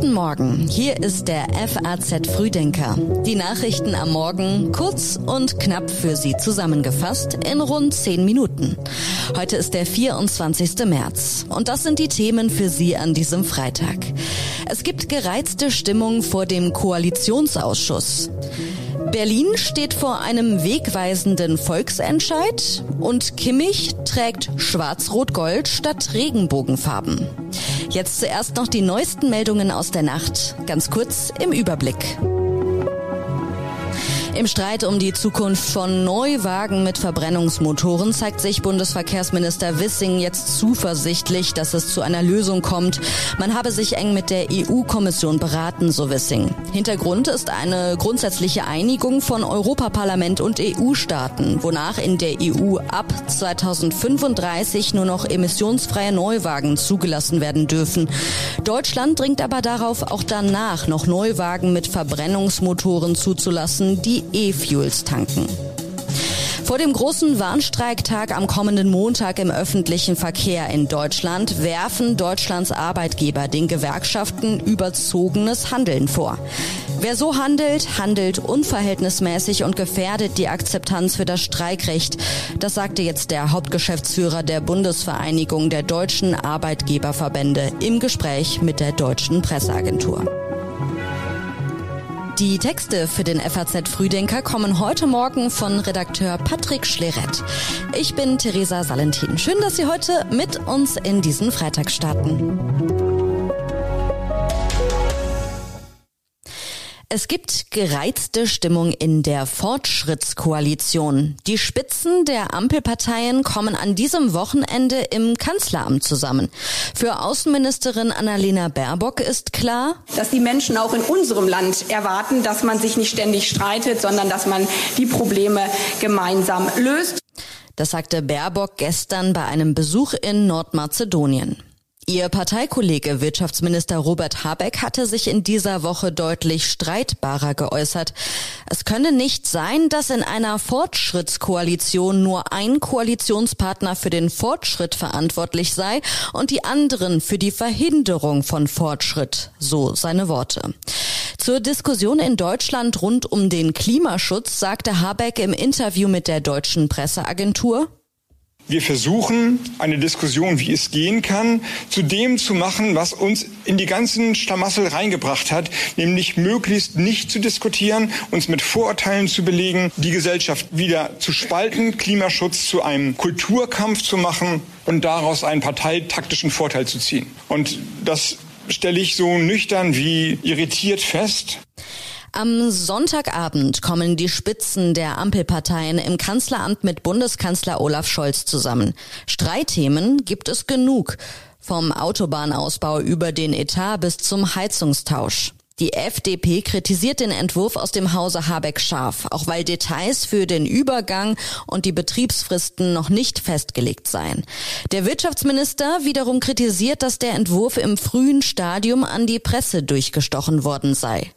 Guten Morgen, hier ist der FAZ Frühdenker. Die Nachrichten am Morgen kurz und knapp für Sie zusammengefasst in rund zehn Minuten. Heute ist der 24. März und das sind die Themen für Sie an diesem Freitag. Es gibt gereizte Stimmung vor dem Koalitionsausschuss. Berlin steht vor einem wegweisenden Volksentscheid und Kimmich trägt Schwarz-Rot-Gold statt Regenbogenfarben. Jetzt zuerst noch die neuesten Meldungen aus der Nacht, ganz kurz im Überblick. Im Streit um die Zukunft von Neuwagen mit Verbrennungsmotoren zeigt sich Bundesverkehrsminister Wissing jetzt zuversichtlich, dass es zu einer Lösung kommt. Man habe sich eng mit der EU-Kommission beraten, so Wissing. Hintergrund ist eine grundsätzliche Einigung von Europaparlament und EU-Staaten, wonach in der EU ab 2035 nur noch emissionsfreie Neuwagen zugelassen werden dürfen. Deutschland dringt aber darauf, auch danach noch Neuwagen mit Verbrennungsmotoren zuzulassen, die E-Fuels tanken. Vor dem großen Warnstreiktag am kommenden Montag im öffentlichen Verkehr in Deutschland werfen Deutschlands Arbeitgeber den Gewerkschaften überzogenes Handeln vor. Wer so handelt, handelt unverhältnismäßig und gefährdet die Akzeptanz für das Streikrecht. Das sagte jetzt der Hauptgeschäftsführer der Bundesvereinigung der deutschen Arbeitgeberverbände im Gespräch mit der deutschen Presseagentur. Die Texte für den FAZ Frühdenker kommen heute Morgen von Redakteur Patrick Schleret. Ich bin Theresa Salentin. Schön, dass Sie heute mit uns in diesen Freitag starten. Es gibt gereizte Stimmung in der Fortschrittskoalition. Die Spitzen der Ampelparteien kommen an diesem Wochenende im Kanzleramt zusammen. Für Außenministerin Annalena Baerbock ist klar, dass die Menschen auch in unserem Land erwarten, dass man sich nicht ständig streitet, sondern dass man die Probleme gemeinsam löst. Das sagte Baerbock gestern bei einem Besuch in Nordmazedonien. Ihr Parteikollege Wirtschaftsminister Robert Habeck hatte sich in dieser Woche deutlich streitbarer geäußert. Es könne nicht sein, dass in einer Fortschrittskoalition nur ein Koalitionspartner für den Fortschritt verantwortlich sei und die anderen für die Verhinderung von Fortschritt, so seine Worte. Zur Diskussion in Deutschland rund um den Klimaschutz sagte Habeck im Interview mit der deutschen Presseagentur, wir versuchen, eine Diskussion, wie es gehen kann, zu dem zu machen, was uns in die ganzen Stamassel reingebracht hat, nämlich möglichst nicht zu diskutieren, uns mit Vorurteilen zu belegen, die Gesellschaft wieder zu spalten, Klimaschutz zu einem Kulturkampf zu machen und daraus einen parteitaktischen Vorteil zu ziehen. Und das stelle ich so nüchtern wie irritiert fest. Am Sonntagabend kommen die Spitzen der Ampelparteien im Kanzleramt mit Bundeskanzler Olaf Scholz zusammen. Streitthemen gibt es genug. Vom Autobahnausbau über den Etat bis zum Heizungstausch. Die FDP kritisiert den Entwurf aus dem Hause Habeck scharf, auch weil Details für den Übergang und die Betriebsfristen noch nicht festgelegt seien. Der Wirtschaftsminister wiederum kritisiert, dass der Entwurf im frühen Stadium an die Presse durchgestochen worden sei.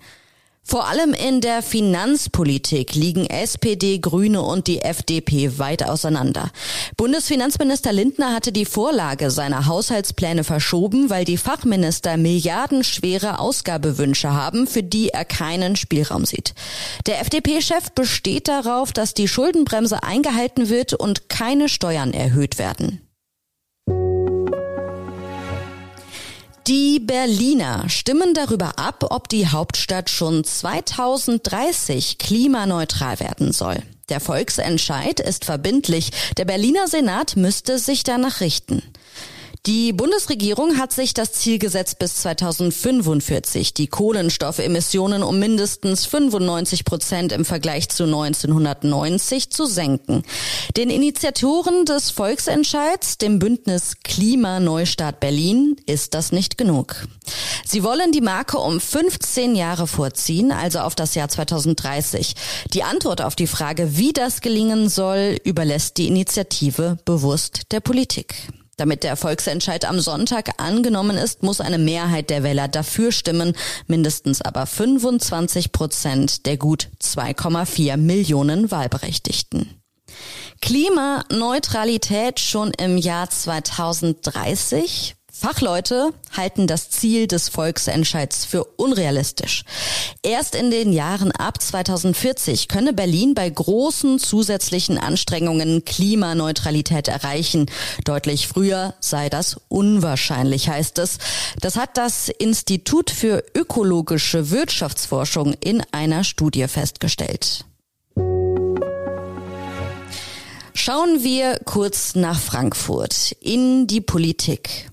Vor allem in der Finanzpolitik liegen SPD, Grüne und die FDP weit auseinander. Bundesfinanzminister Lindner hatte die Vorlage seiner Haushaltspläne verschoben, weil die Fachminister milliardenschwere Ausgabewünsche haben, für die er keinen Spielraum sieht. Der FDP-Chef besteht darauf, dass die Schuldenbremse eingehalten wird und keine Steuern erhöht werden. Die Berliner stimmen darüber ab, ob die Hauptstadt schon 2030 klimaneutral werden soll. Der Volksentscheid ist verbindlich. Der Berliner Senat müsste sich danach richten. Die Bundesregierung hat sich das Ziel gesetzt, bis 2045 die Kohlenstoffemissionen um mindestens 95 Prozent im Vergleich zu 1990 zu senken. Den Initiatoren des Volksentscheids, dem Bündnis Klimaneustart Berlin, ist das nicht genug. Sie wollen die Marke um 15 Jahre vorziehen, also auf das Jahr 2030. Die Antwort auf die Frage, wie das gelingen soll, überlässt die Initiative bewusst der Politik. Damit der Volksentscheid am Sonntag angenommen ist, muss eine Mehrheit der Wähler dafür stimmen, mindestens aber 25 Prozent der gut 2,4 Millionen Wahlberechtigten. Klimaneutralität schon im Jahr 2030? Fachleute halten das Ziel des Volksentscheids für unrealistisch. Erst in den Jahren ab 2040 könne Berlin bei großen zusätzlichen Anstrengungen Klimaneutralität erreichen. Deutlich früher sei das unwahrscheinlich, heißt es. Das hat das Institut für ökologische Wirtschaftsforschung in einer Studie festgestellt. Schauen wir kurz nach Frankfurt in die Politik.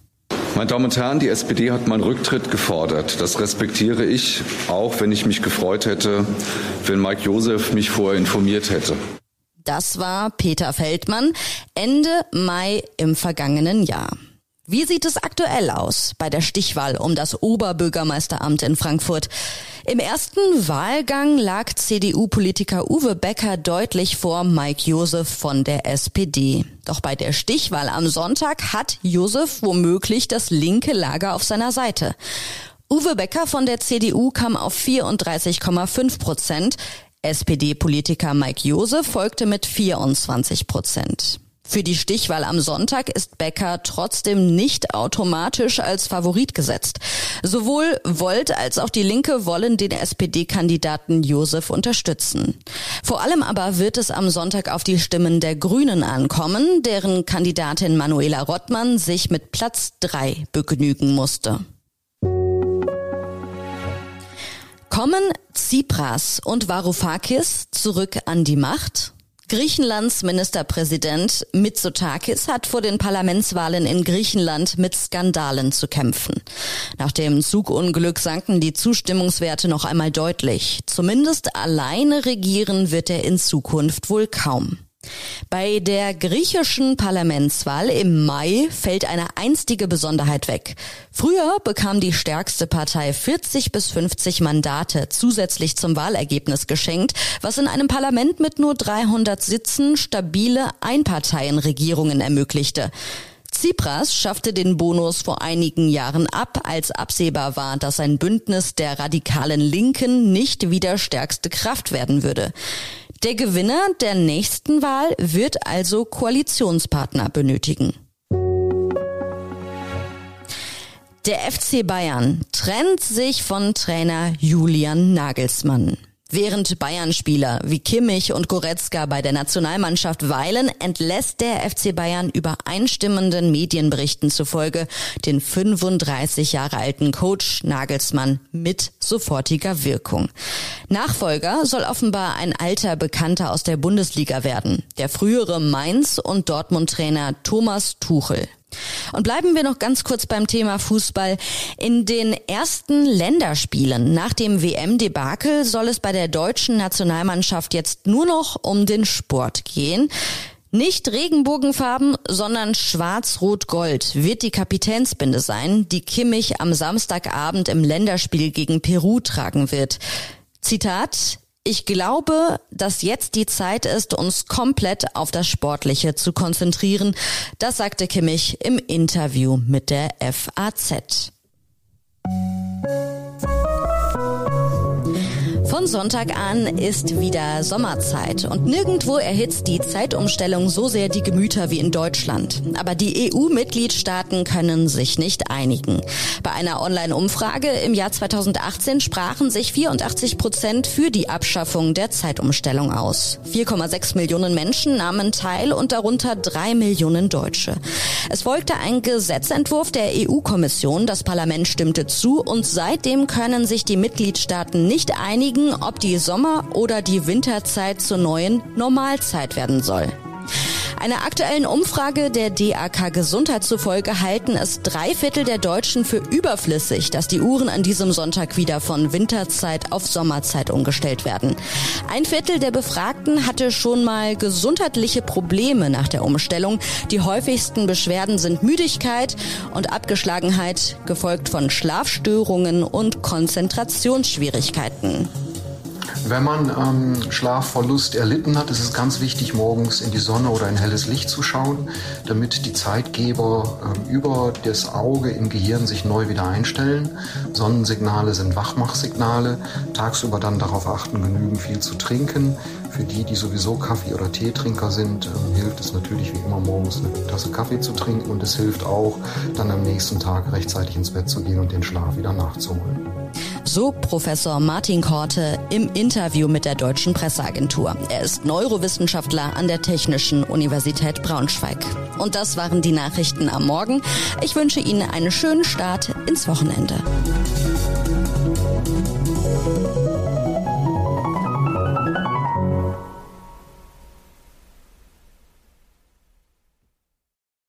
Meine Damen und Herren, die SPD hat meinen Rücktritt gefordert. Das respektiere ich, auch wenn ich mich gefreut hätte, wenn Mike Josef mich vorher informiert hätte. Das war Peter Feldmann Ende Mai im vergangenen Jahr. Wie sieht es aktuell aus bei der Stichwahl um das Oberbürgermeisteramt in Frankfurt? Im ersten Wahlgang lag CDU-Politiker Uwe Becker deutlich vor Mike Josef von der SPD. Doch bei der Stichwahl am Sonntag hat Josef womöglich das linke Lager auf seiner Seite. Uwe Becker von der CDU kam auf 34,5 Prozent. SPD-Politiker Mike Josef folgte mit 24 Prozent. Für die Stichwahl am Sonntag ist Becker trotzdem nicht automatisch als Favorit gesetzt. Sowohl Volt als auch die Linke wollen den SPD-Kandidaten Josef unterstützen. Vor allem aber wird es am Sonntag auf die Stimmen der Grünen ankommen, deren Kandidatin Manuela Rottmann sich mit Platz drei begnügen musste. Kommen Tsipras und Varoufakis zurück an die Macht? Griechenlands Ministerpräsident Mitsotakis hat vor den Parlamentswahlen in Griechenland mit Skandalen zu kämpfen. Nach dem Zugunglück sanken die Zustimmungswerte noch einmal deutlich. Zumindest alleine regieren wird er in Zukunft wohl kaum. Bei der griechischen Parlamentswahl im Mai fällt eine einstige Besonderheit weg. Früher bekam die stärkste Partei 40 bis 50 Mandate zusätzlich zum Wahlergebnis geschenkt, was in einem Parlament mit nur 300 Sitzen stabile Einparteienregierungen ermöglichte. Tsipras schaffte den Bonus vor einigen Jahren ab, als absehbar war, dass ein Bündnis der radikalen Linken nicht wieder stärkste Kraft werden würde. Der Gewinner der nächsten Wahl wird also Koalitionspartner benötigen. Der FC Bayern trennt sich von Trainer Julian Nagelsmann. Während Bayern-Spieler wie Kimmich und Goretzka bei der Nationalmannschaft weilen, entlässt der FC Bayern übereinstimmenden Medienberichten zufolge den 35 Jahre alten Coach Nagelsmann mit sofortiger Wirkung. Nachfolger soll offenbar ein alter Bekannter aus der Bundesliga werden, der frühere Mainz- und Dortmund-Trainer Thomas Tuchel. Und bleiben wir noch ganz kurz beim Thema Fußball. In den ersten Länderspielen nach dem WM-Debakel soll es bei der deutschen Nationalmannschaft jetzt nur noch um den Sport gehen. Nicht Regenbogenfarben, sondern schwarz-rot-gold wird die Kapitänsbinde sein, die Kimmich am Samstagabend im Länderspiel gegen Peru tragen wird. Zitat, ich glaube, dass jetzt die Zeit ist, uns komplett auf das Sportliche zu konzentrieren. Das sagte Kimmich im Interview mit der FAZ. Von Sonntag an ist wieder Sommerzeit und nirgendwo erhitzt die Zeitumstellung so sehr die Gemüter wie in Deutschland. Aber die EU-Mitgliedstaaten können sich nicht einigen. Bei einer Online-Umfrage im Jahr 2018 sprachen sich 84 Prozent für die Abschaffung der Zeitumstellung aus. 4,6 Millionen Menschen nahmen teil und darunter drei Millionen Deutsche. Es folgte ein Gesetzentwurf der EU-Kommission, das Parlament stimmte zu und seitdem können sich die Mitgliedstaaten nicht einigen, ob die Sommer- oder die Winterzeit zur neuen Normalzeit werden soll. Einer aktuellen Umfrage der DAK Gesundheit zufolge halten es drei Viertel der Deutschen für überflüssig, dass die Uhren an diesem Sonntag wieder von Winterzeit auf Sommerzeit umgestellt werden. Ein Viertel der Befragten hatte schon mal gesundheitliche Probleme nach der Umstellung. Die häufigsten Beschwerden sind Müdigkeit und Abgeschlagenheit, gefolgt von Schlafstörungen und Konzentrationsschwierigkeiten. Wenn man ähm, Schlafverlust erlitten hat, ist es ganz wichtig, morgens in die Sonne oder in helles Licht zu schauen, damit die Zeitgeber äh, über das Auge im Gehirn sich neu wieder einstellen. Sonnensignale sind Wachmachsignale. Tagsüber dann darauf achten, genügend viel zu trinken. Für die, die sowieso Kaffee- oder Teetrinker sind, ähm, hilft es natürlich wie immer morgens eine Tasse Kaffee zu trinken und es hilft auch, dann am nächsten Tag rechtzeitig ins Bett zu gehen und den Schlaf wieder nachzuholen. So Professor Martin Korte im Interview mit der Deutschen Presseagentur. Er ist Neurowissenschaftler an der Technischen Universität Braunschweig. Und das waren die Nachrichten am Morgen. Ich wünsche Ihnen einen schönen Start ins Wochenende.